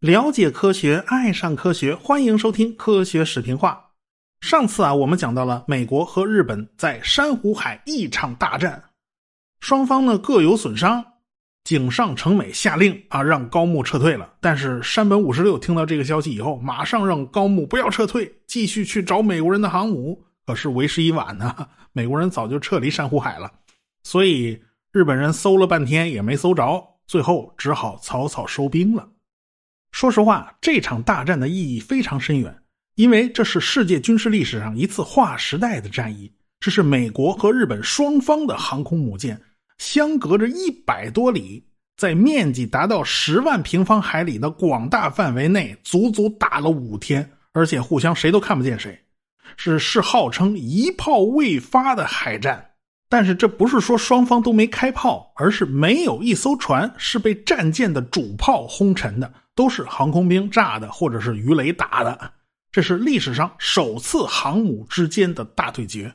了解科学，爱上科学，欢迎收听科学视频化。上次啊，我们讲到了美国和日本在珊瑚海一场大战，双方呢各有损伤。井上成美下令啊，让高木撤退了。但是山本五十六听到这个消息以后，马上让高木不要撤退，继续去找美国人的航母。可是为时已晚呢，美国人早就撤离珊瑚海了。所以日本人搜了半天也没搜着，最后只好草草收兵了。说实话，这场大战的意义非常深远，因为这是世界军事历史上一次划时代的战役。这是美国和日本双方的航空母舰相隔着一百多里，在面积达到十万平方海里的广大范围内，足足打了五天，而且互相谁都看不见谁，是是号称一炮未发的海战。但是这不是说双方都没开炮，而是没有一艘船是被战舰的主炮轰沉的。都是航空兵炸的，或者是鱼雷打的，这是历史上首次航母之间的大对决。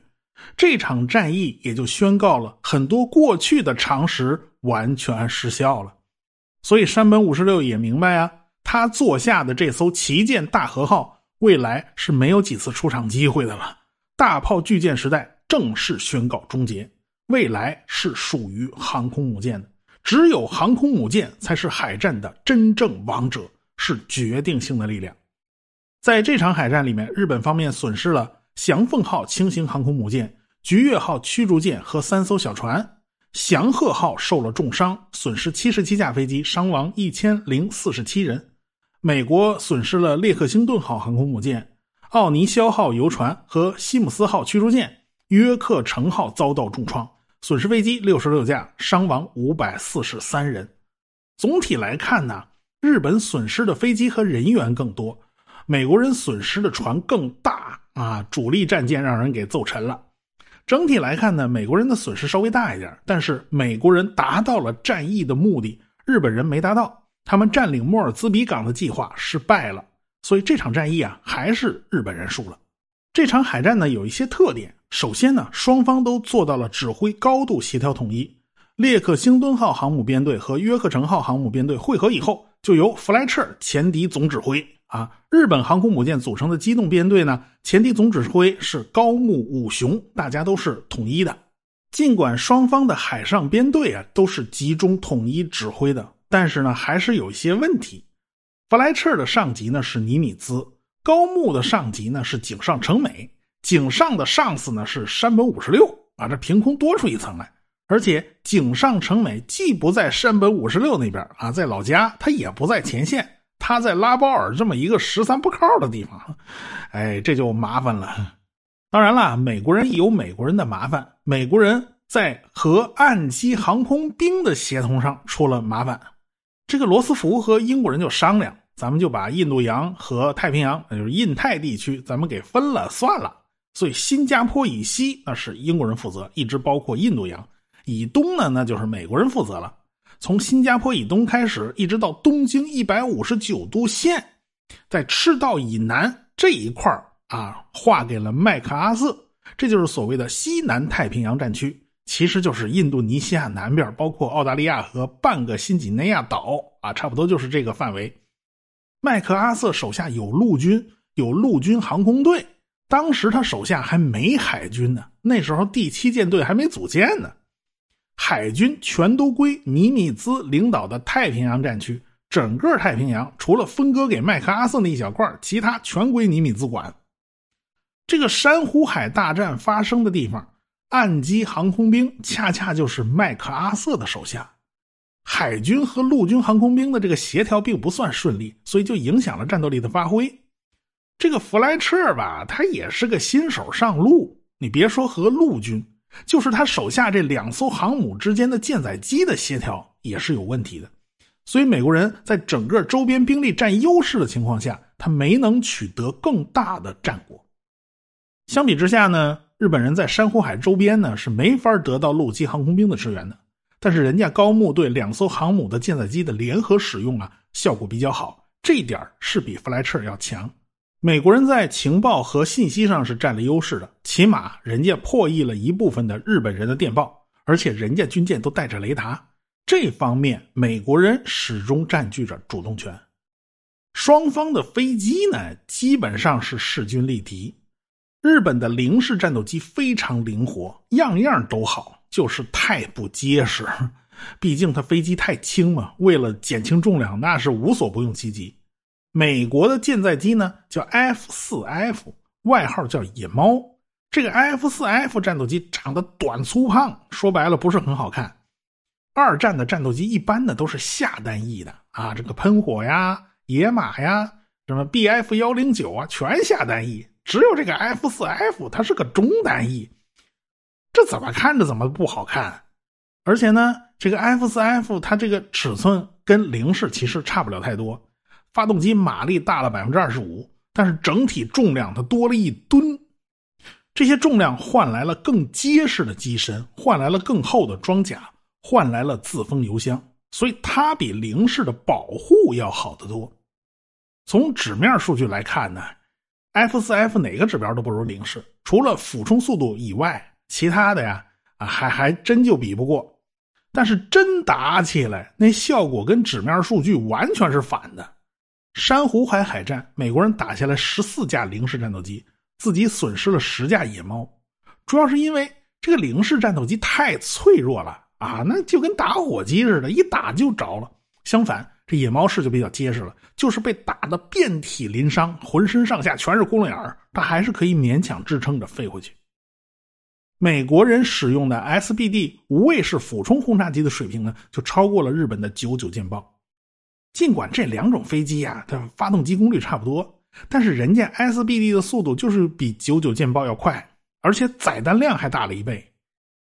这场战役也就宣告了很多过去的常识完全失效了。所以山本五十六也明白啊，他坐下的这艘旗舰大和号未来是没有几次出场机会的了。大炮巨舰时代正式宣告终结，未来是属于航空母舰的。只有航空母舰才是海战的真正王者，是决定性的力量。在这场海战里面，日本方面损失了翔凤号轻型航空母舰、菊月号驱逐舰和三艘小船，翔鹤号受了重伤，损失七十七架飞机，伤亡一千零四十七人。美国损失了列克星顿号航空母舰、奥尼肖号游船和西姆斯号驱逐舰，约克城号遭到重创。损失飞机六十六架，伤亡五百四十三人。总体来看呢，日本损失的飞机和人员更多，美国人损失的船更大啊！主力战舰让人给揍沉了。整体来看呢，美国人的损失稍微大一点，但是美国人达到了战役的目的，日本人没达到。他们占领莫尔兹比港的计划失败了，所以这场战役啊，还是日本人输了。这场海战呢，有一些特点。首先呢，双方都做到了指挥高度协调统一。列克星敦号航母编队和约克城号航母编队汇合以后，就由弗莱彻前敌总指挥。啊，日本航空母舰组成的机动编队呢，前敌总指挥是高木武雄，大家都是统一的。尽管双方的海上编队啊都是集中统一指挥的，但是呢，还是有一些问题。弗莱彻的上级呢是尼米兹，高木的上级呢是井上成美。井上的上司呢是山本五十六啊，这凭空多出一层来，而且井上成美既不在山本五十六那边啊，在老家，他也不在前线，他在拉包尔这么一个十三不靠的地方，哎，这就麻烦了。当然了，美国人有美国人的麻烦，美国人在和岸基航空兵的协同上出了麻烦，这个罗斯福和英国人就商量，咱们就把印度洋和太平洋，就是印太地区，咱们给分了算了。所以，新加坡以西那是英国人负责，一直包括印度洋；以东呢，那就是美国人负责了。从新加坡以东开始，一直到东经一百五十九度线，在赤道以南这一块啊，划给了麦克阿瑟，这就是所谓的西南太平洋战区，其实就是印度尼西亚南边，包括澳大利亚和半个新几内亚岛啊，差不多就是这个范围。麦克阿瑟手下有陆军，有陆军航空队。当时他手下还没海军呢，那时候第七舰队还没组建呢，海军全都归尼米兹领导的太平洋战区，整个太平洋除了分割给麦克阿瑟那一小块，其他全归尼米兹管。这个珊瑚海大战发生的地方，岸基航空兵恰恰就是麦克阿瑟的手下，海军和陆军航空兵的这个协调并不算顺利，所以就影响了战斗力的发挥。这个弗莱彻吧，他也是个新手上路。你别说和陆军，就是他手下这两艘航母之间的舰载机的协调也是有问题的。所以美国人在整个周边兵力占优势的情况下，他没能取得更大的战果。相比之下呢，日本人在珊瑚海周边呢是没法得到陆基航空兵的支援的。但是人家高木对两艘航母的舰载机的联合使用啊，效果比较好，这一点是比弗莱彻要强。美国人在情报和信息上是占了优势的，起码人家破译了一部分的日本人的电报，而且人家军舰都带着雷达，这方面美国人始终占据着主动权。双方的飞机呢，基本上是势均力敌。日本的零式战斗机非常灵活，样样都好，就是太不结实。毕竟它飞机太轻嘛，为了减轻重量，那是无所不用其极。美国的舰载机呢，叫 F 四 F，外号叫野猫。这个 F 四 F 战斗机长得短粗胖，说白了不是很好看。二战的战斗机一般的都是下单翼的啊，这个喷火呀、野马呀、什么 BF 幺零九啊，全下单翼。只有这个 F 四 F，它是个中单翼，这怎么看着怎么不好看？而且呢，这个 F 四 F 它这个尺寸跟零式其实差不了太多，发动机马力大了百分之二十五，但是整体重量它多了一吨。这些重量换来了更结实的机身，换来了更厚的装甲，换来了自封油箱，所以它比零式的保护要好得多。从纸面数据来看呢，F 四 F 哪个指标都不如零式，除了俯冲速度以外，其他的呀啊还还真就比不过。但是真打起来，那效果跟纸面数据完全是反的。珊瑚海海战，美国人打下来十四架零式战斗机。自己损失了十架野猫，主要是因为这个零式战斗机太脆弱了啊，那就跟打火机似的，一打就着了。相反，这野猫式就比较结实了，就是被打得遍体鳞伤，浑身上下全是窟窿眼儿，它还是可以勉强支撑着飞回去。美国人使用的 SBD 无畏式俯冲轰炸机的水平呢，就超过了日本的九九舰爆。尽管这两种飞机呀，它发动机功率差不多。但是人家 SBD 的速度就是比九九舰爆要快，而且载弹量还大了一倍。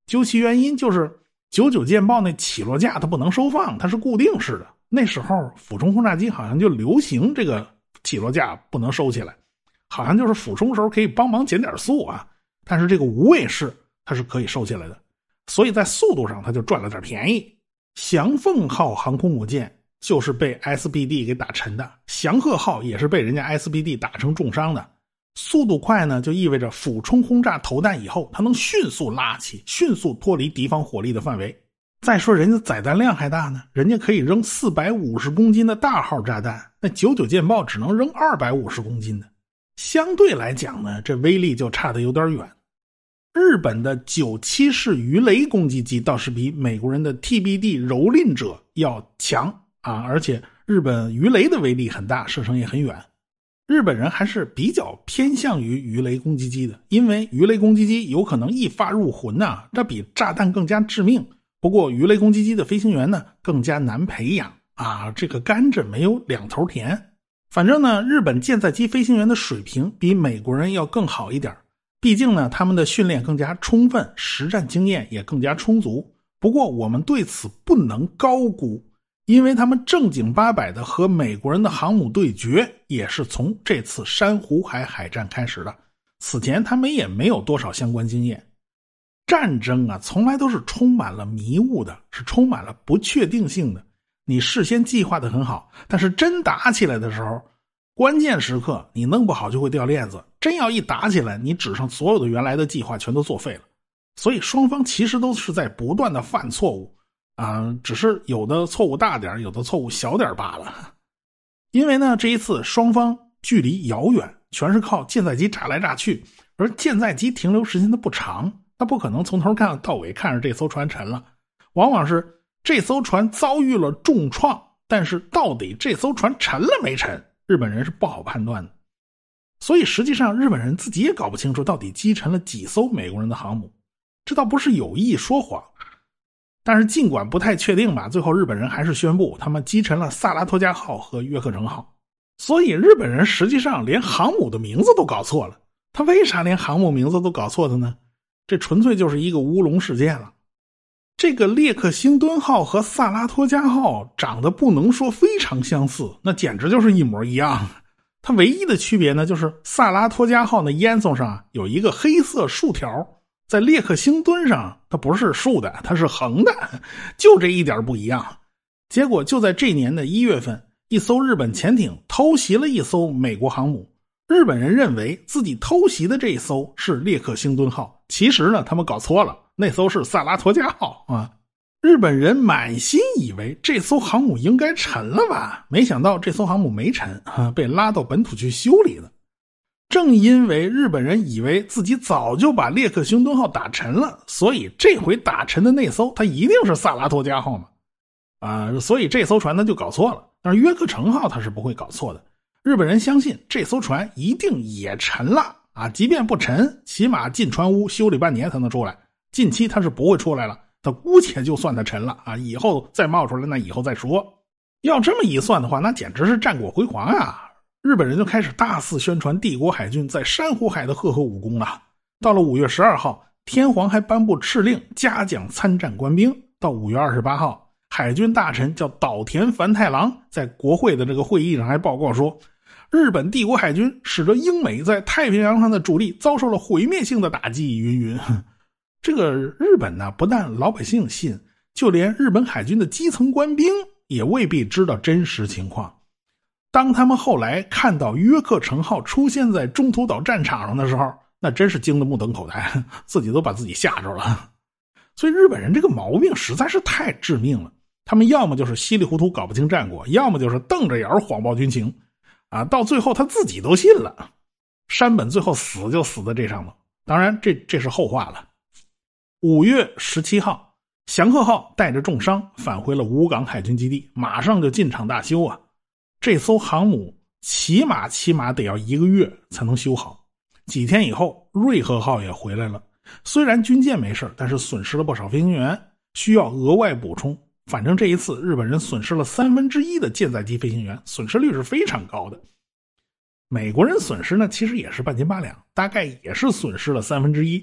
究其原因，就是九九舰爆那起落架它不能收放，它是固定式的。那时候俯冲轰炸机好像就流行这个起落架不能收起来，好像就是俯冲时候可以帮忙减点速啊。但是这个无畏式它是可以收起来的，所以在速度上它就赚了点便宜。翔凤号航空母舰。就是被 SBD 给打沉的，祥鹤号也是被人家 SBD 打成重伤的。速度快呢，就意味着俯冲轰炸投弹以后，它能迅速拉起，迅速脱离敌方火力的范围。再说人家载弹量还大呢，人家可以扔四百五十公斤的大号炸弹，那九九舰爆只能扔二百五十公斤的。相对来讲呢，这威力就差的有点远。日本的九七式鱼雷攻击机倒是比美国人的 TBD 蹂躏者要强。啊，而且日本鱼雷的威力很大，射程也很远。日本人还是比较偏向于鱼雷攻击机的，因为鱼雷攻击机有可能一发入魂呐，这比炸弹更加致命。不过鱼雷攻击机的飞行员呢，更加难培养啊，这个甘蔗没有两头甜。反正呢，日本舰载机飞行员的水平比美国人要更好一点，毕竟呢，他们的训练更加充分，实战经验也更加充足。不过我们对此不能高估。因为他们正经八百的和美国人的航母对决，也是从这次珊瑚海海战开始的。此前他们也没有多少相关经验。战争啊，从来都是充满了迷雾的，是充满了不确定性的。你事先计划的很好，但是真打起来的时候，关键时刻你弄不好就会掉链子。真要一打起来，你纸上所有的原来的计划全都作废了。所以双方其实都是在不断的犯错误。啊，只是有的错误大点有的错误小点罢了。因为呢，这一次双方距离遥远，全是靠舰载机炸来炸去，而舰载机停留时间它不长，它不可能从头看到尾看着这艘船沉了。往往是这艘船遭遇了重创，但是到底这艘船沉了没沉，日本人是不好判断的。所以实际上，日本人自己也搞不清楚到底击沉了几艘美国人的航母。这倒不是有意说谎。但是尽管不太确定吧，最后日本人还是宣布他们击沉了萨拉托加号和约克城号。所以日本人实际上连航母的名字都搞错了。他为啥连航母名字都搞错的呢？这纯粹就是一个乌龙事件了。这个列克星敦号和萨拉托加号长得不能说非常相似，那简直就是一模一样。它唯一的区别呢，就是萨拉托加号那烟囱上有一个黑色竖条。在列克星墩上，它不是竖的，它是横的，就这一点不一样。结果就在这年的一月份，一艘日本潜艇偷袭了一艘美国航母。日本人认为自己偷袭的这一艘是列克星敦号，其实呢，他们搞错了，那艘是萨拉托加号啊。日本人满心以为这艘航母应该沉了吧，没想到这艘航母没沉啊，被拉到本土去修理了。正因为日本人以为自己早就把列克星敦号打沉了，所以这回打沉的那艘它一定是萨拉托加号嘛，啊，所以这艘船他就搞错了。但是约克城号他是不会搞错的，日本人相信这艘船一定也沉了啊，即便不沉，起码进船坞修理半年才能出来，近期他是不会出来了。他姑且就算他沉了啊，以后再冒出来那以后再说。要这么一算的话，那简直是战果辉煌啊！日本人就开始大肆宣传帝国海军在珊瑚海的赫赫武功了。到了五月十二号，天皇还颁布敕令，嘉奖参战官兵。到五月二十八号，海军大臣叫岛田繁太郎在国会的这个会议上还报告说，日本帝国海军使得英美在太平洋上的主力遭受了毁灭性的打击。云云，这个日本呢，不但老百姓信，就连日本海军的基层官兵也未必知道真实情况。当他们后来看到约克城号出现在中途岛战场上的时候，那真是惊得目瞪口呆，自己都把自己吓着了。所以日本人这个毛病实在是太致命了。他们要么就是稀里糊涂搞不清战果，要么就是瞪着眼谎报军情，啊，到最后他自己都信了。山本最后死就死在这上头。当然，这这是后话了。五月十七号，祥鹤号带着重伤返回了武港海军基地，马上就进场大修啊。这艘航母起码起码得要一个月才能修好。几天以后，瑞和号也回来了。虽然军舰没事但是损失了不少飞行员，需要额外补充。反正这一次，日本人损失了三分之一的舰载机飞行员，损失率是非常高的。美国人损失呢，其实也是半斤八两，大概也是损失了三分之一。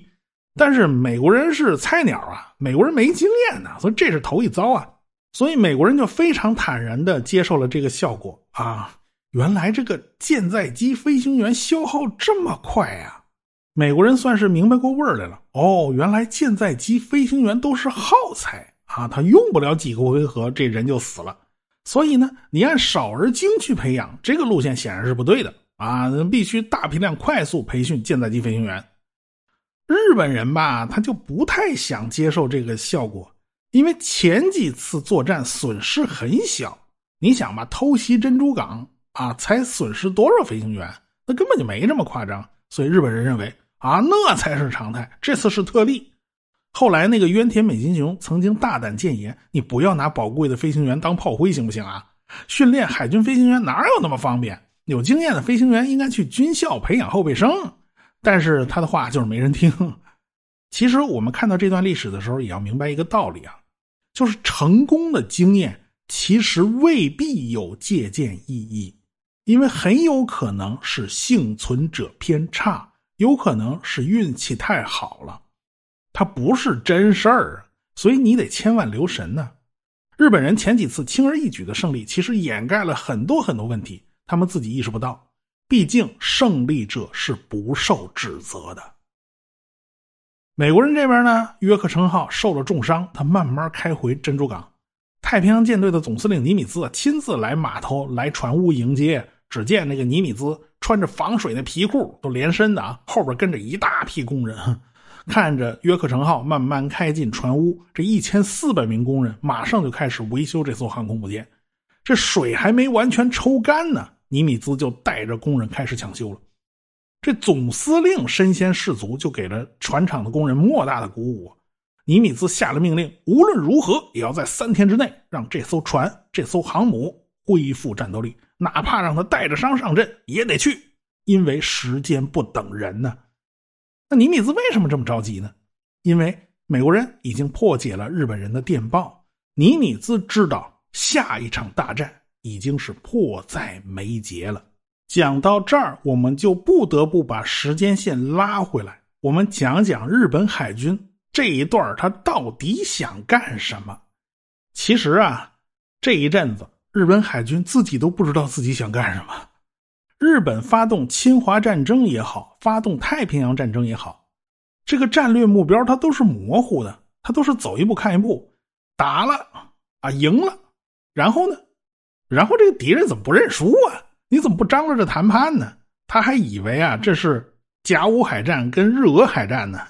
但是美国人是菜鸟啊，美国人没经验呢，所以这是头一遭啊。所以美国人就非常坦然的接受了这个效果啊！原来这个舰载机飞行员消耗这么快呀！美国人算是明白过味儿来了。哦，原来舰载机飞行员都是耗材啊，他用不了几个回合，这人就死了。所以呢，你按少而精去培养，这个路线显然是不对的啊！必须大批量、快速培训舰载机飞行员。日本人吧，他就不太想接受这个效果。因为前几次作战损失很小，你想吧，偷袭珍珠港啊，才损失多少飞行员？那根本就没这么夸张。所以日本人认为啊，那才是常态，这次是特例。后来那个渊田美金雄曾经大胆谏言：“你不要拿宝贵的飞行员当炮灰，行不行啊？训练海军飞行员哪有那么方便？有经验的飞行员应该去军校培养后备生。”但是他的话就是没人听。其实我们看到这段历史的时候，也要明白一个道理啊。就是成功的经验，其实未必有借鉴意义，因为很有可能是幸存者偏差，有可能是运气太好了，它不是真事儿，所以你得千万留神呢。日本人前几次轻而易举的胜利，其实掩盖了很多很多问题，他们自己意识不到。毕竟胜利者是不受指责的。美国人这边呢，约克城号受了重伤，他慢慢开回珍珠港。太平洋舰队的总司令尼米兹亲自来码头、来船坞迎接。只见那个尼米兹穿着防水的皮裤，都连身的啊，后边跟着一大批工人，看着约克城号慢慢开进船坞。这一千四百名工人马上就开始维修这艘航空母舰。这水还没完全抽干呢，尼米兹就带着工人开始抢修了。这总司令身先士卒，就给了船厂的工人莫大的鼓舞。尼米兹下了命令，无论如何也要在三天之内让这艘船、这艘航母恢复战斗力，哪怕让他带着伤上阵也得去，因为时间不等人呢。那尼米兹为什么这么着急呢？因为美国人已经破解了日本人的电报，尼米兹知道下一场大战已经是迫在眉睫了。讲到这儿，我们就不得不把时间线拉回来，我们讲讲日本海军这一段他到底想干什么。其实啊，这一阵子日本海军自己都不知道自己想干什么。日本发动侵华战争也好，发动太平洋战争也好，这个战略目标它都是模糊的，它都是走一步看一步，打了啊，赢了，然后呢，然后这个敌人怎么不认输啊？你怎么不张罗着谈判呢？他还以为啊，这是甲午海战跟日俄海战呢。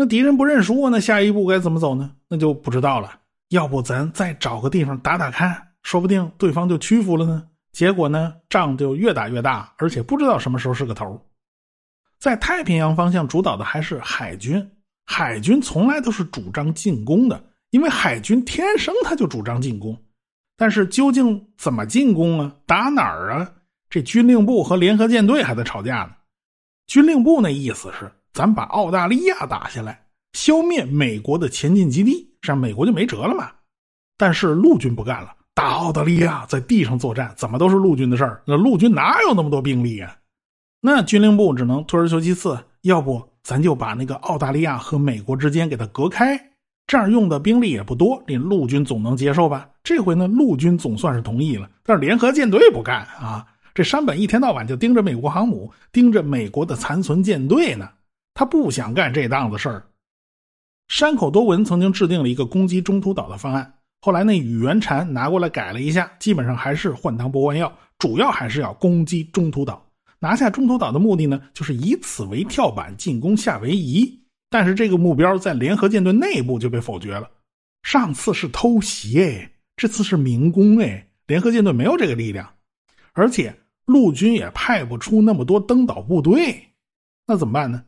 那敌人不认输，那下一步该怎么走呢？那就不知道了。要不咱再找个地方打打看，说不定对方就屈服了呢。结果呢，仗就越打越大，而且不知道什么时候是个头。在太平洋方向主导的还是海军，海军从来都是主张进攻的，因为海军天生他就主张进攻。但是究竟怎么进攻啊？打哪儿啊？这军令部和联合舰队还在吵架呢。军令部那意思是，咱把澳大利亚打下来，消灭美国的前进基地，这样美国就没辙了嘛。但是陆军不干了，打澳大利亚在地上作战，怎么都是陆军的事儿。那陆军哪有那么多兵力啊？那军令部只能退而求其次，要不咱就把那个澳大利亚和美国之间给它隔开，这样用的兵力也不多，这陆军总能接受吧？这回呢，陆军总算是同意了，但是联合舰队不干啊！这山本一天到晚就盯着美国航母，盯着美国的残存舰队呢，他不想干这档子事儿。山口多文曾经制定了一个攻击中途岛的方案，后来那宇垣禅拿过来改了一下，基本上还是换汤不换药，主要还是要攻击中途岛。拿下中途岛的目的呢，就是以此为跳板进攻夏威夷。但是这个目标在联合舰队内部就被否决了。上次是偷袭哎，这次是明攻哎，联合舰队没有这个力量，而且陆军也派不出那么多登岛部队，那怎么办呢？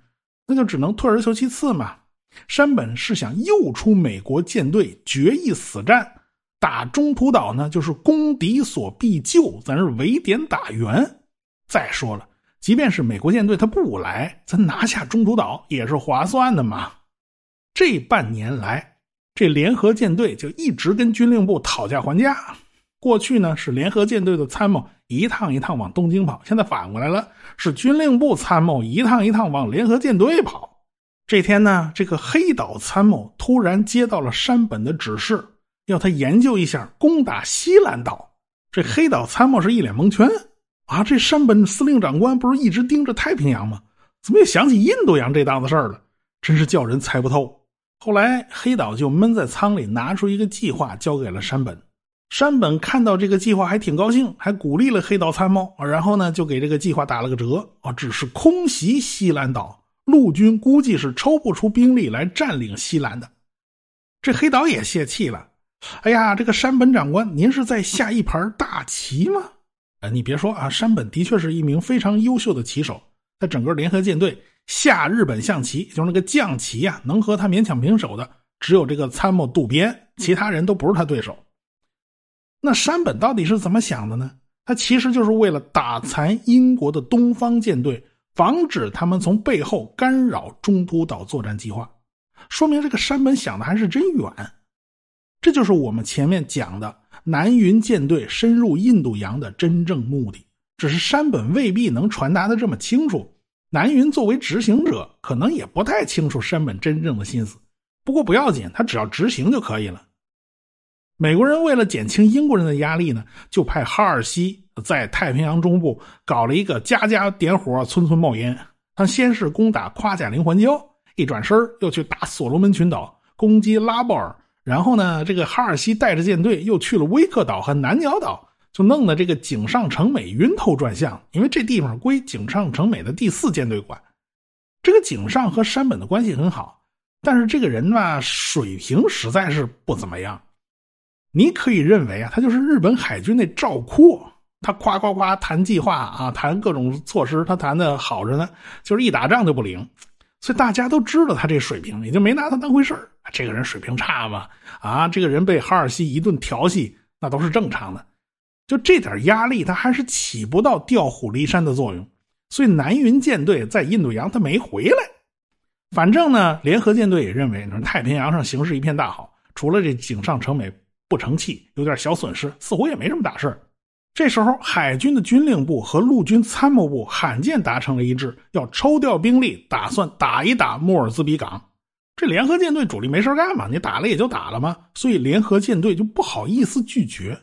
那就只能退而求其次嘛。山本是想诱出美国舰队决一死战，打中途岛呢，就是攻敌所必救，咱是围点打援。再说了，即便是美国舰队他不来，咱拿下中途岛也是划算的嘛。这半年来，这联合舰队就一直跟军令部讨价还价。过去呢是联合舰队的参谋一趟一趟往东京跑，现在反过来了，是军令部参谋一趟一趟往联合舰队跑。这天呢，这个黑岛参谋突然接到了山本的指示，要他研究一下攻打西兰岛。这黑岛参谋是一脸蒙圈。啊，这山本司令长官不是一直盯着太平洋吗？怎么又想起印度洋这档子事儿了？真是叫人猜不透。后来黑岛就闷在舱里，拿出一个计划交给了山本。山本看到这个计划还挺高兴，还鼓励了黑岛参谋。然后呢，就给这个计划打了个折啊，只是空袭西兰岛，陆军估计是抽不出兵力来占领西兰的。这黑岛也泄气了。哎呀，这个山本长官，您是在下一盘大棋吗？啊，你别说啊，山本的确是一名非常优秀的棋手，在整个联合舰队下日本象棋，就是那个将棋啊，能和他勉强平手的只有这个参谋渡边，其他人都不是他对手。那山本到底是怎么想的呢？他其实就是为了打残英国的东方舰队，防止他们从背后干扰中途岛作战计划。说明这个山本想的还是真远。这就是我们前面讲的。南云舰队深入印度洋的真正目的，只是山本未必能传达的这么清楚。南云作为执行者，可能也不太清楚山本真正的心思。不过不要紧，他只要执行就可以了。美国人为了减轻英国人的压力呢，就派哈尔西在太平洋中部搞了一个家家点火、村村冒烟。他先是攻打夸贾林环礁，一转身又去打所罗门群岛，攻击拉布尔。然后呢，这个哈尔西带着舰队又去了威克岛和南鸟岛，就弄得这个井上成美晕头转向。因为这地方归井上成美的第四舰队管。这个井上和山本的关系很好，但是这个人呢，水平实在是不怎么样。你可以认为啊，他就是日本海军那赵括，他夸夸夸谈计划啊，谈各种措施，他谈的好着呢，就是一打仗就不灵。所以大家都知道他这水平，也就没拿他当回事这个人水平差吗？啊，这个人被哈尔西一顿调戏，那都是正常的。就这点压力，他还是起不到调虎离山的作用。所以南云舰队在印度洋他没回来。反正呢，联合舰队也认为，太平洋上形势一片大好，除了这井上成美不成器，有点小损失，似乎也没什么大事这时候，海军的军令部和陆军参谋部罕见达成了一致，要抽调兵力，打算打一打莫尔兹比港。这联合舰队主力没事干嘛？你打了也就打了嘛。所以联合舰队就不好意思拒绝。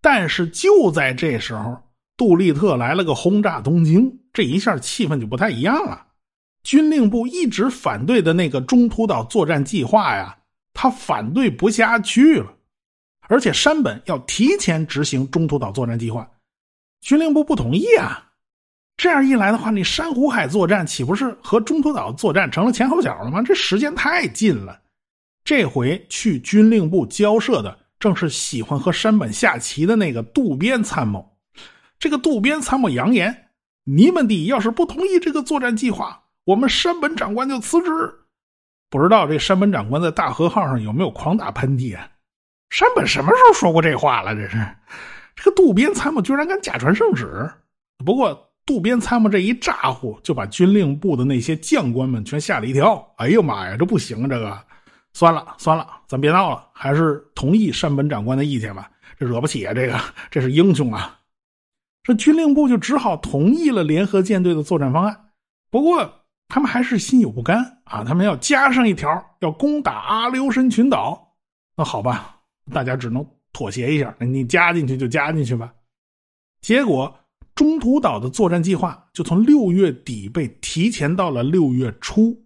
但是就在这时候，杜立特来了个轰炸东京，这一下气氛就不太一样了。军令部一直反对的那个中途岛作战计划呀，他反对不下去了。而且山本要提前执行中途岛作战计划，军令部不同意啊。这样一来的话，你珊瑚海作战岂不是和中途岛作战成了前后脚了吗？这时间太近了。这回去军令部交涉的正是喜欢和山本下棋的那个渡边参谋。这个渡边参谋扬言：“你们的要是不同意这个作战计划，我们山本长官就辞职。”不知道这山本长官在大和号上有没有狂打喷嚏啊？山本什么时候说过这话了？这是这个渡边参谋居然敢假传圣旨。不过渡边参谋这一咋呼，就把军令部的那些将官们全吓了一跳。哎呦妈呀，这不行！这个算了算了，咱别闹了，还是同意山本长官的意见吧。这惹不起啊！这个这是英雄啊！这军令部就只好同意了联合舰队的作战方案。不过。他们还是心有不甘啊！他们要加上一条，要攻打阿留申群岛。那好吧，大家只能妥协一下。你加进去就加进去吧。结果中途岛的作战计划就从六月底被提前到了六月初，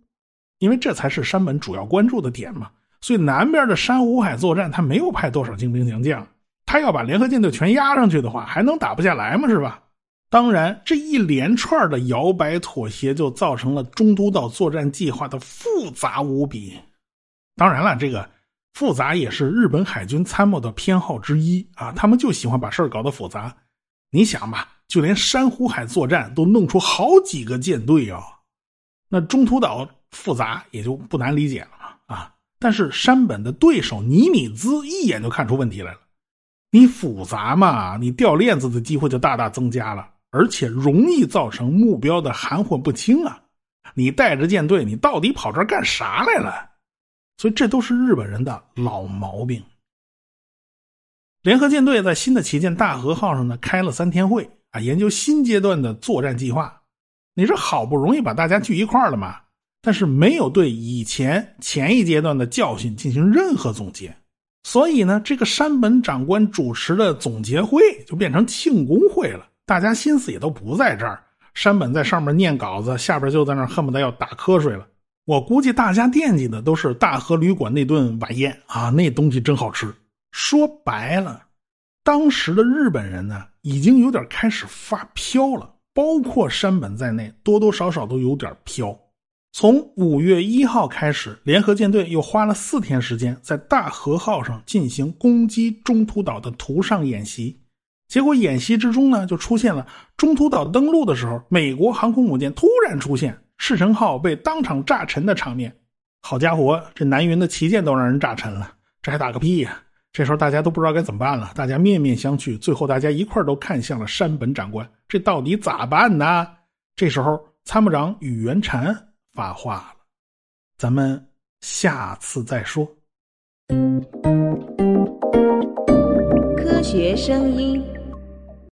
因为这才是山本主要关注的点嘛。所以南边的珊瑚海作战，他没有派多少精兵强将。他要把联合舰队全压上去的话，还能打不下来吗？是吧？当然，这一连串的摇摆妥协，就造成了中途岛作战计划的复杂无比。当然了，这个复杂也是日本海军参谋的偏好之一啊，他们就喜欢把事儿搞得复杂。你想吧，就连珊瑚海作战都弄出好几个舰队啊，那中途岛复杂也就不难理解了嘛啊。但是山本的对手尼米兹一眼就看出问题来了，你复杂嘛，你掉链子的机会就大大增加了。而且容易造成目标的含混不清啊！你带着舰队，你到底跑这干啥来了？所以这都是日本人的老毛病。联合舰队在新的旗舰大和号上呢开了三天会啊，研究新阶段的作战计划。你说好不容易把大家聚一块了嘛，但是没有对以前前一阶段的教训进行任何总结，所以呢，这个山本长官主持的总结会就变成庆功会了。大家心思也都不在这儿，山本在上面念稿子，下边就在那恨不得要打瞌睡了。我估计大家惦记的都是大和旅馆那顿晚宴啊，那东西真好吃。说白了，当时的日本人呢，已经有点开始发飘了，包括山本在内，多多少少都有点飘。从五月一号开始，联合舰队又花了四天时间，在大和号上进行攻击中途岛的图上演习。结果演习之中呢，就出现了中途岛登陆的时候，美国航空母舰突然出现，赤城号被当场炸沉的场面。好家伙，这南云的旗舰都让人炸沉了，这还打个屁呀！这时候大家都不知道该怎么办了，大家面面相觑，最后大家一块都看向了山本长官，这到底咋办呢？这时候参谋长宇垣禅发话了，咱们下次再说。科学声音。